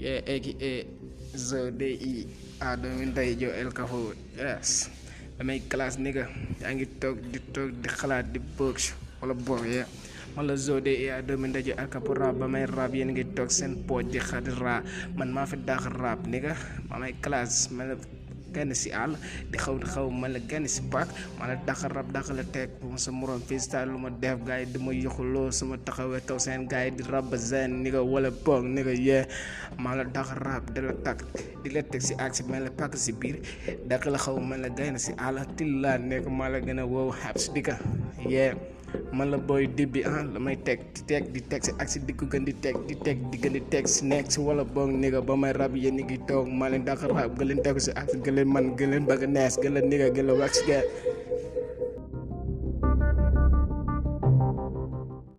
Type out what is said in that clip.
Yeah, aka Zodi à 2000 day jo El Capo yes damay classe ni nga yaa ngi toog di toog di xalaat di bëgg wala boog yeah man la Zodi à 2000 day jo El Capo rap ba may rap yéen ngi toog seen pooj di xaati rap man maa fi daax rap ni nga maa may classe man la gane si àll di xaw di xaw ma la gane si paak ma la daxal rab daxal la teg bu ma sa morom freestyle lu ma def gars yi dama yoxuloo sama taxawee kaw seen gars yi di rab zen ni nga wala boog ni nga yee ma la daxal rab di la tag di la teg si ak si mel la pàkk si biir daxal la xaw ma la gane si àll til laa nekk ma la gën a wow xaab si dikka yee man la booy dib bi ah la may teg di teg di teg si ak si di ko gën di teg di teg di gën di teg si nekk si wala boog néega ba may rab yéen a ngi toog maa leen dàq rab gën leen tegu si ak gën leen man gën leen bëgg nees gën leen néega gën leen wax si